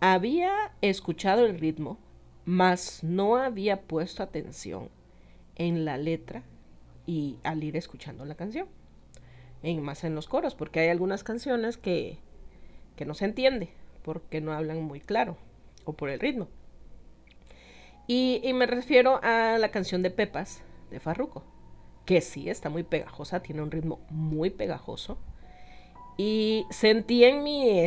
había escuchado el ritmo, mas no había puesto atención en la letra y al ir escuchando la canción. En, más en los coros, porque hay algunas canciones que, que no se entiende, porque no hablan muy claro, o por el ritmo. Y, me refiero a la canción de Pepas, de Farruko, que sí está muy pegajosa, tiene un ritmo muy pegajoso. Y sentí en mi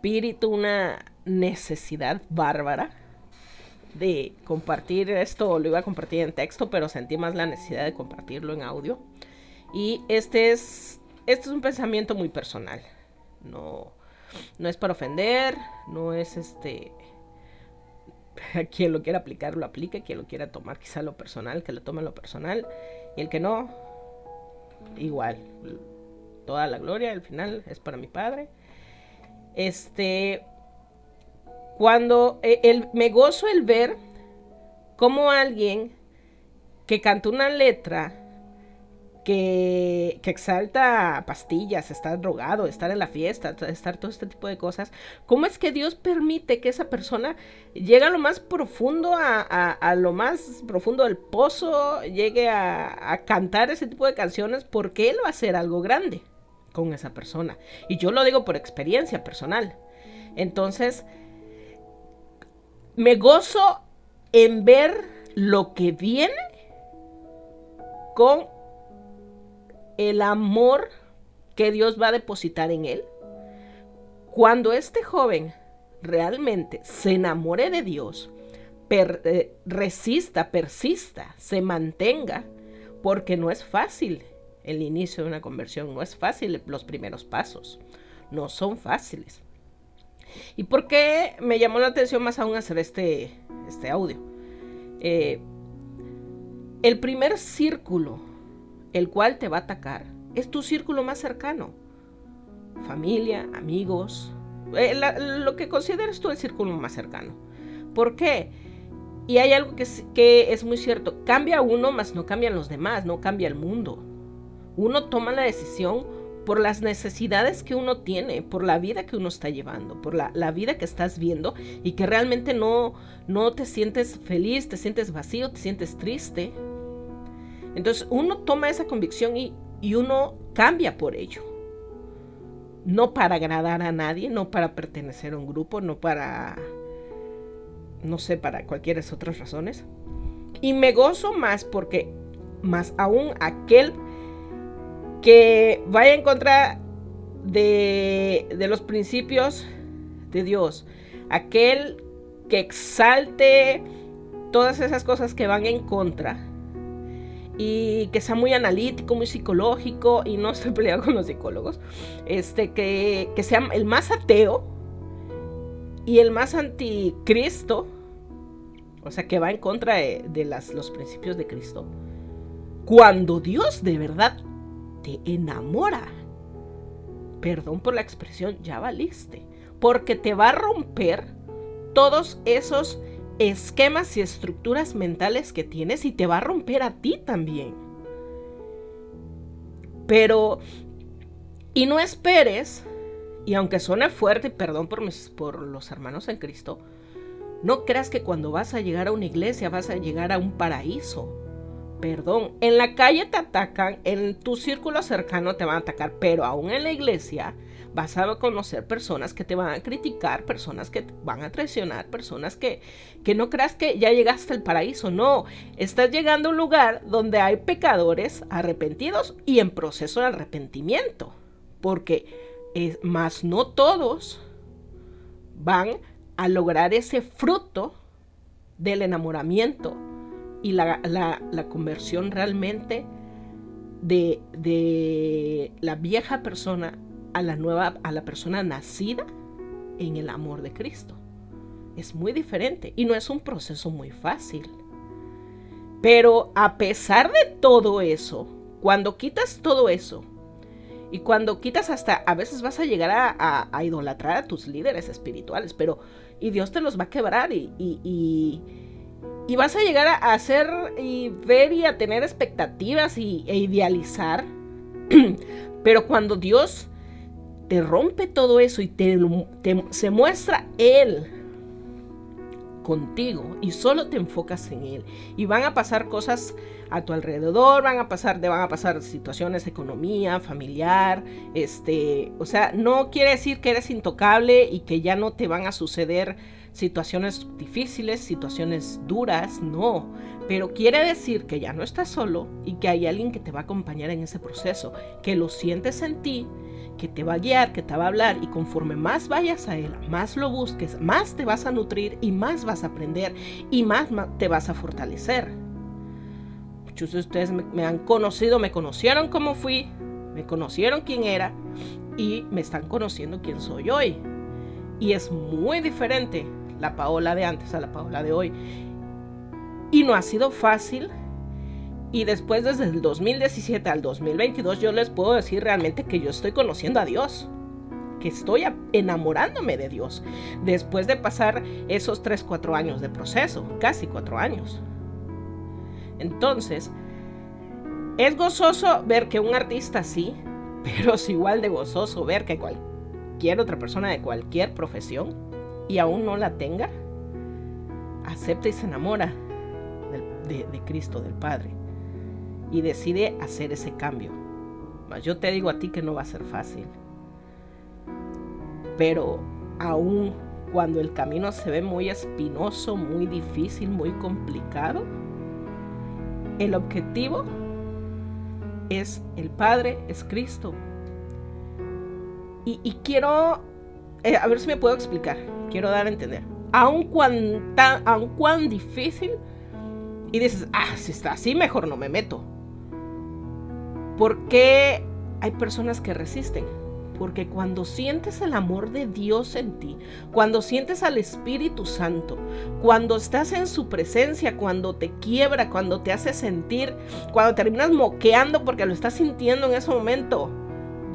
espíritu una necesidad bárbara de compartir esto, lo iba a compartir en texto, pero sentí más la necesidad de compartirlo en audio. Y este es, este es un pensamiento muy personal. No, no es para ofender, no es este... Quien lo quiera aplicar, lo aplique. Quien lo quiera tomar, quizá lo personal, que lo tome lo personal. Y el que no, igual. Toda la gloria, al final, es para mi padre. Este, cuando eh, el, me gozo el ver cómo alguien que canta una letra que, que, exalta pastillas, estar drogado, estar en la fiesta, estar todo este tipo de cosas, ¿cómo es que Dios permite que esa persona llegue a lo más profundo, a, lo más profundo del pozo, llegue a, a, cantar ese tipo de canciones? Porque Él va a hacer algo grande con esa persona. Y yo lo digo por experiencia personal. Entonces, me gozo en ver lo que viene con el amor que Dios va a depositar en él. Cuando este joven realmente se enamore de Dios, eh, resista, persista, se mantenga, porque no es fácil el inicio de una conversión, no es fácil los primeros pasos, no son fáciles. ¿Y por qué me llamó la atención más aún hacer este, este audio? Eh, el primer círculo, el cual te va a atacar, es tu círculo más cercano. Familia, amigos, eh, lo que consideres tú el círculo más cercano. ¿Por qué? Y hay algo que es, que es muy cierto, cambia uno, más no cambian los demás, no cambia el mundo. Uno toma la decisión por las necesidades que uno tiene, por la vida que uno está llevando, por la, la, vida que estás viendo y que realmente no, no te sientes feliz, te sientes vacío, te sientes triste. Entonces uno toma esa convicción y, y uno cambia por ello. No para agradar a nadie, no para pertenecer a un grupo, no para, no sé, para cualquiera otras razones. Y me gozo más porque, más aún aquel que vaya en contra de, de los principios de Dios. Aquel que exalte todas esas cosas que van en contra y que sea muy analítico, muy psicológico, y no estoy peleado con los psicólogos, este, que, que sea el más ateo y el más anticristo, o sea, que va en contra de, de las, los principios de Cristo, cuando Dios de verdad te enamora. Perdón por la expresión, ya valiste. Porque te va a romper todos esos esquemas y estructuras mentales que tienes y te va a romper a ti también. Pero, y no esperes, y aunque suene fuerte, perdón por, mis, por los hermanos en Cristo, no creas que cuando vas a llegar a una iglesia vas a llegar a un paraíso perdón, en la calle te atacan, en tu círculo cercano te van a atacar, pero aún en la iglesia vas a conocer personas que te van a criticar, personas que van a traicionar, personas que, que no creas que ya llegaste al paraíso, no, estás llegando a un lugar donde hay pecadores arrepentidos y en proceso de arrepentimiento, porque es, más no todos van a lograr ese fruto del enamoramiento y la, la, conversión realmente de, de, la vieja persona a la nueva, a la persona nacida en el amor de Cristo. Es muy diferente y no es un proceso muy fácil. Pero a pesar de todo eso, cuando quitas todo eso, y cuando quitas hasta, a veces vas a llegar a, a, idolatrar a tus líderes espirituales, pero, y Dios te los va a quebrar y vas a llegar a hacer y ver y a tener expectativas y, e idealizar. Pero cuando Dios te rompe todo eso y te, se muestra Él contigo y solo te enfocas en Él. Y van a pasar cosas a tu alrededor, van a pasar, te van a pasar situaciones, economía, familiar, este, o sea, no quiere decir que eres intocable y que ya no te van a suceder situaciones difíciles, situaciones duras, no, pero quiere decir que ya no estás solo y que hay alguien que te va a acompañar en ese proceso, que lo sientes en ti que te va a guiar, que te va a hablar y conforme más vayas a Él, más lo busques, más te vas a nutrir y más vas a aprender y más te vas a fortalecer. Muchos de ustedes me, han conocido, me conocieron cómo fui, me conocieron quién era y me están conociendo quién soy hoy. Y es muy diferente la Paola de antes a la Paola de hoy. Y no ha sido fácil y después desde el 2017 al 2022 yo les puedo decir realmente que yo estoy conociendo a Dios, que estoy enamorándome de Dios, después de pasar esos 3, 4 años de proceso, casi 4 años. Entonces, es gozoso ver que un artista sí, pero es igual de gozoso ver que cualquier otra persona de cualquier profesión y aún no la tenga, acepta y se enamora de Cristo, del Padre y decide hacer ese cambio. yo te digo a ti que no va a ser fácil. Pero aún cuando el camino se ve muy espinoso, muy difícil, muy complicado, el objetivo es el Padre, es Cristo. Y, quiero, eh, a ver si me puedo explicar, quiero dar a entender. Aun cuán, aun cuán difícil, y dices, ah, si está así, mejor no me meto. ¿Por qué hay personas que resisten? Porque cuando sientes el amor de Dios en ti, cuando sientes al Espíritu Santo, cuando estás en su presencia, cuando te quiebra, cuando te hace sentir, cuando terminas moqueando porque lo estás sintiendo en ese momento,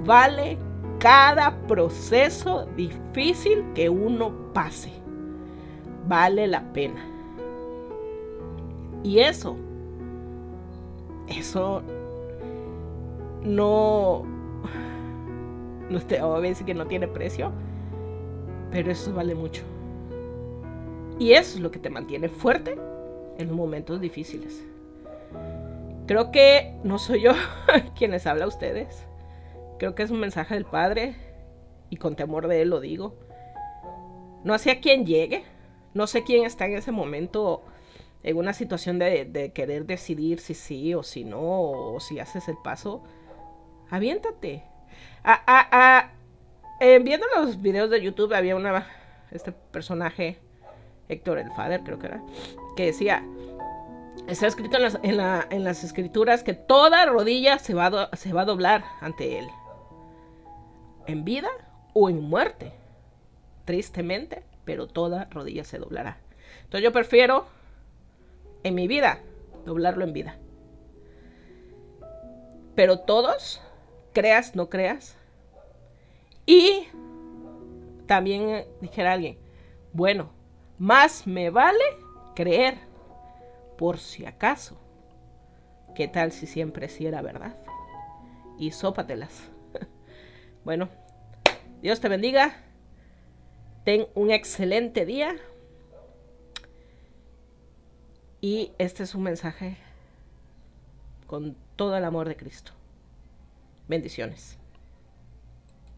vale cada proceso difícil que uno pase. Vale la pena. Y eso, eso no, no te voy a decir que no tiene precio, pero eso vale mucho. Y eso es lo que te mantiene fuerte en momentos difíciles. Creo que no soy yo quien les habla a ustedes. Creo que es un mensaje del Padre y con temor de Él lo digo. No sé a quién llegue, no sé quién está en ese momento en una situación de, querer decidir si sí o si no, o si haces el paso aviéntate. Eh, viendo los videos de YouTube había una, este personaje, Héctor el Father creo que era, que decía, está escrito en las, escrituras que toda rodilla se va a doblar ante él, en vida o en muerte, tristemente, pero toda rodilla se doblará. Entonces yo prefiero en mi vida doblarlo en vida. Pero todos creas, no creas. Y también dijera alguien, bueno, más me vale creer por si acaso. ¿Qué tal si siempre sí era verdad? Y sópatelas. Bueno, Dios te bendiga. Ten un excelente día. Y este es un mensaje con todo el amor de Cristo. Bendiciones.